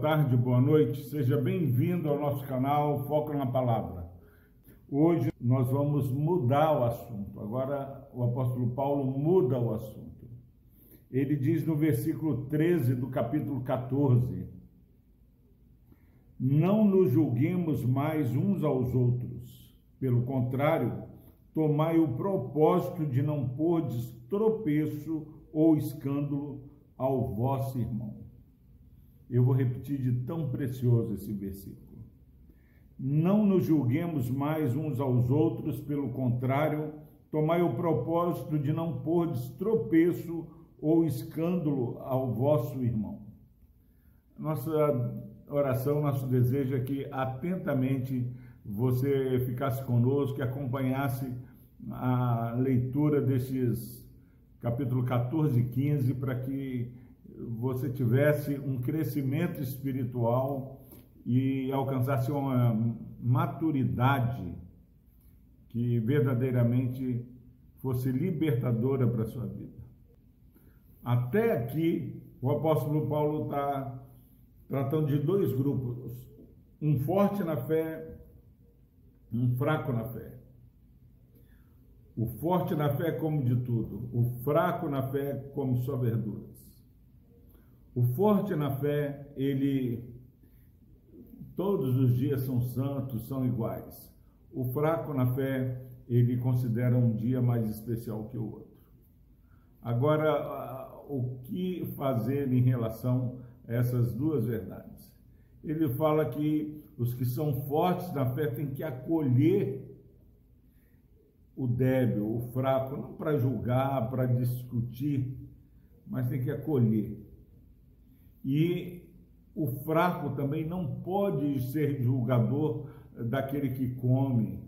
boa tarde, boa noite. Seja bem-vindo ao nosso canal Foco na Palavra. Hoje nós vamos mudar o assunto. Agora o apóstolo Paulo muda o assunto. Ele diz no versículo 13 do capítulo 14: Não nos julguemos mais uns aos outros. Pelo contrário, tomai o propósito de não pôr tropeço ou escândalo ao vosso irmão. Eu vou repetir de tão precioso esse versículo. Não nos julguemos mais uns aos outros, pelo contrário, tomai o propósito de não pôr tropeço ou escândalo ao vosso irmão. Nossa oração, nosso desejo é que atentamente você ficasse conosco, e acompanhasse a leitura desses capítulo 14 e 15 para que você tivesse um crescimento espiritual e alcançasse uma maturidade que verdadeiramente fosse libertadora para a sua vida. Até aqui, o apóstolo Paulo está tratando de dois grupos: um forte na fé, um fraco na fé. O forte na fé come de tudo, o fraco na fé come só verduras. O forte na fé, ele todos os dias são santos, são iguais. O fraco na fé, ele considera um dia mais especial que o outro. Agora, o que fazer em relação a essas duas verdades? Ele fala que os que são fortes na fé têm que acolher o débil, o fraco, não para julgar, para discutir, mas tem que acolher. E o fraco também não pode ser julgador daquele que come,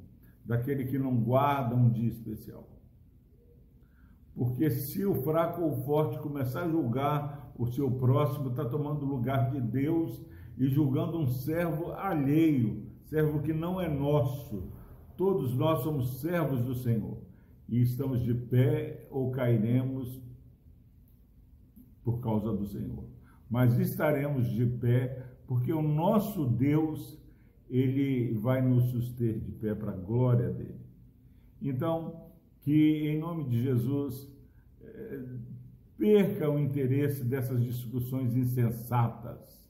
daquele que não guarda um dia especial. Porque se o fraco ou o forte começar a julgar o seu próximo, está tomando o lugar de Deus e julgando um servo alheio, servo que não é nosso. Todos nós somos servos do Senhor e estamos de pé ou cairemos por causa do Senhor mas estaremos de pé, porque o nosso Deus, ele vai nos suster de pé para a glória dele. Então, que em nome de Jesus, eh, perca o interesse dessas discussões insensatas,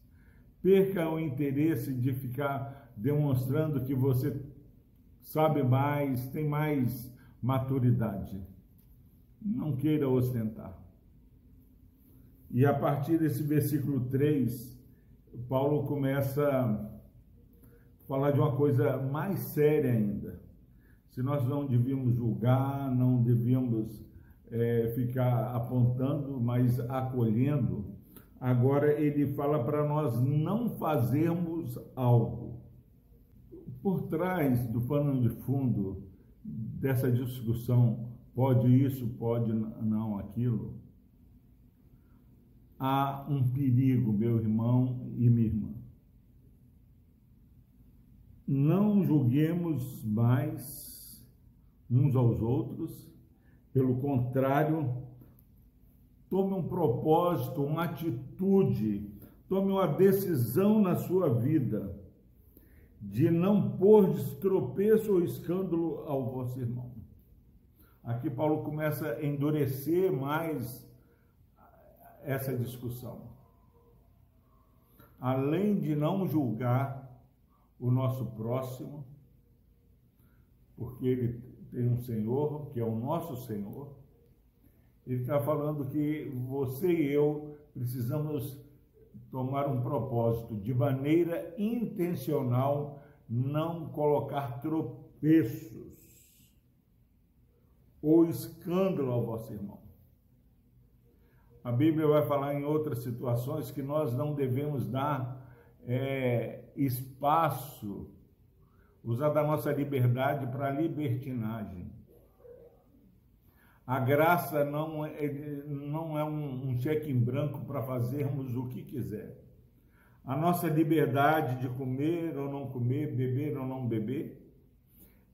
perca o interesse de ficar demonstrando que você sabe mais, tem mais maturidade. Não queira ostentar. E a partir desse versículo 3, Paulo começa a falar de uma coisa mais séria ainda. Se nós não devíamos julgar, não devíamos é, ficar apontando, mas acolhendo, agora ele fala para nós não fazermos algo. Por trás do pano de fundo dessa discussão, pode isso, pode não aquilo, há um perigo, meu irmão e minha irmã. Não julguemos mais uns aos outros, pelo contrário, tome um propósito, uma atitude, tome uma decisão na sua vida de não pôr destropeço ou escândalo ao vosso irmão. Aqui Paulo começa a endurecer mais essa discussão. Além de não julgar o nosso próximo, porque ele tem um Senhor, que é o nosso Senhor, ele está falando que você e eu precisamos tomar um propósito de maneira intencional, não colocar tropeços ou escândalo ao vosso irmão. A Bíblia vai falar em outras situações que nós não devemos dar é, espaço, usar da nossa liberdade para libertinagem. A graça não é, não é um, um cheque em branco para fazermos o que quiser. A nossa liberdade de comer ou não comer, beber ou não beber,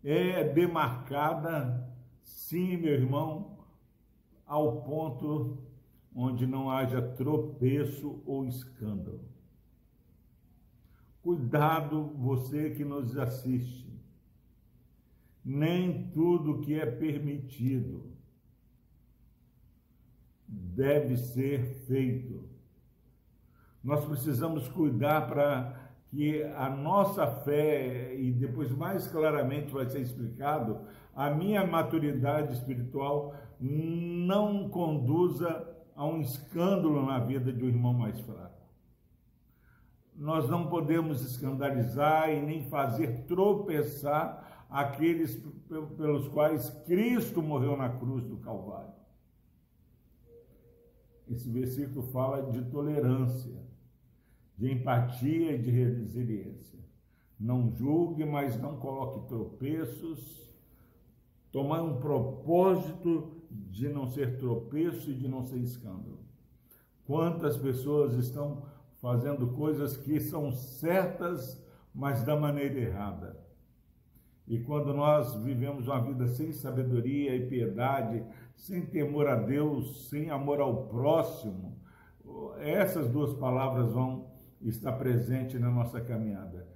é demarcada, sim, meu irmão, ao ponto onde não haja tropeço ou escândalo. Cuidado você que nos assiste. Nem tudo que é permitido deve ser feito. Nós precisamos cuidar para que a nossa fé, e depois mais claramente vai ser explicado, a minha maturidade espiritual não conduza a um escândalo na vida de um irmão mais fraco. Nós não podemos escandalizar e nem fazer tropeçar aqueles pelos quais Cristo morreu na cruz do Calvário. Esse versículo fala de tolerância de empatia e de resiliência. Não julgue, mas não coloque tropeços. Tomar um propósito de não ser tropeço e de não ser escândalo. Quantas pessoas estão fazendo coisas que são certas, mas da maneira errada. E quando nós vivemos uma vida sem sabedoria e piedade, sem temor a Deus, sem amor ao próximo, essas duas palavras vão está presente na nossa caminhada.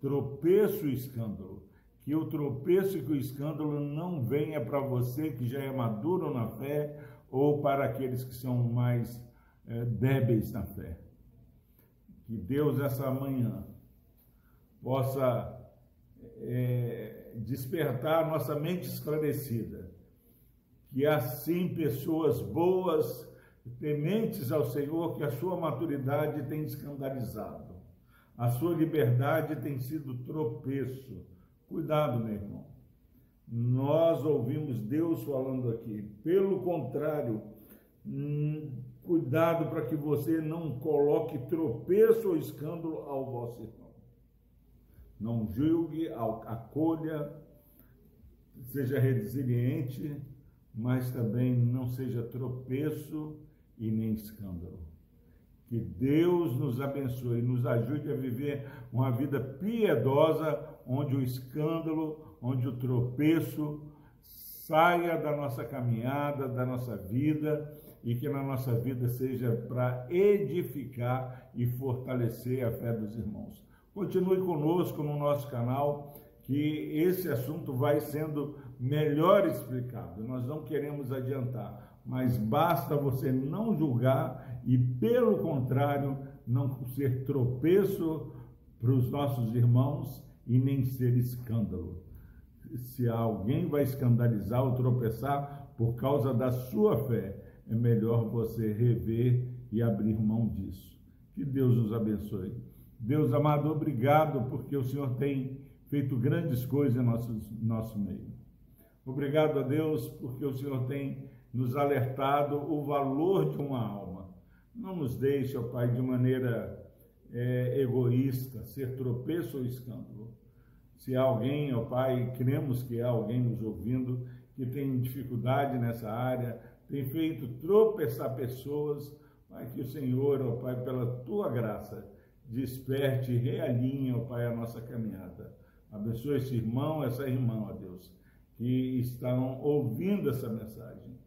Tropeço e escândalo. Que o tropeço e que o escândalo não venha para você que já é maduro na fé ou para aqueles que são mais é, débeis na fé. Que Deus, essa manhã, possa é, despertar nossa mente esclarecida. Que assim pessoas boas tementes ao Senhor, que a sua maturidade tem escandalizado, a sua liberdade tem sido tropeço. Cuidado, meu irmão. Nós ouvimos Deus falando aqui. Pelo contrário, hum, cuidado para que você não coloque tropeço ou escândalo ao vosso irmão. Não julgue, acolha, seja resiliente, mas também não seja tropeço e nem escândalo. Que Deus nos abençoe e nos ajude a viver uma vida piedosa, onde o escândalo, onde o tropeço saia da nossa caminhada, da nossa vida e que na nossa vida seja para edificar e fortalecer a fé dos irmãos. Continue conosco no nosso canal, que esse assunto vai sendo melhor explicado. Nós não queremos adiantar mas basta você não julgar e, pelo contrário, não ser tropeço para os nossos irmãos e nem ser escândalo. Se alguém vai escandalizar ou tropeçar por causa da sua fé, é melhor você rever e abrir mão disso. Que Deus nos abençoe. Deus amado, obrigado porque o Senhor tem feito grandes coisas em nosso, nosso meio. Obrigado a Deus porque o Senhor tem nos alertado o valor de uma alma. Não nos deixe, ó Pai, de maneira é, egoísta, ser tropeço ou escândalo. Se há alguém, ó Pai, cremos que há alguém nos ouvindo que tem dificuldade nessa área, tem feito tropeçar pessoas, Pai, que o Senhor, ó Pai, pela tua graça, desperte e realinhe, ó Pai, a nossa caminhada. Abençoe esse irmão, essa irmã, ó Deus, que estão ouvindo essa mensagem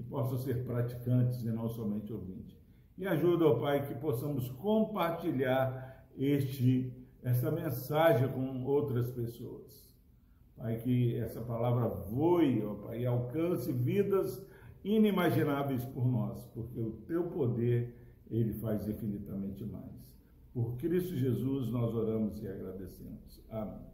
que possam ser praticantes e não somente ouvintes. E ajuda, ó Pai, que possamos compartilhar este, essa mensagem com outras pessoas. Pai, que essa palavra voe, ó Pai, e alcance vidas inimagináveis por nós, porque o teu poder, ele faz infinitamente mais. Por Cristo Jesus nós oramos e agradecemos. Amém.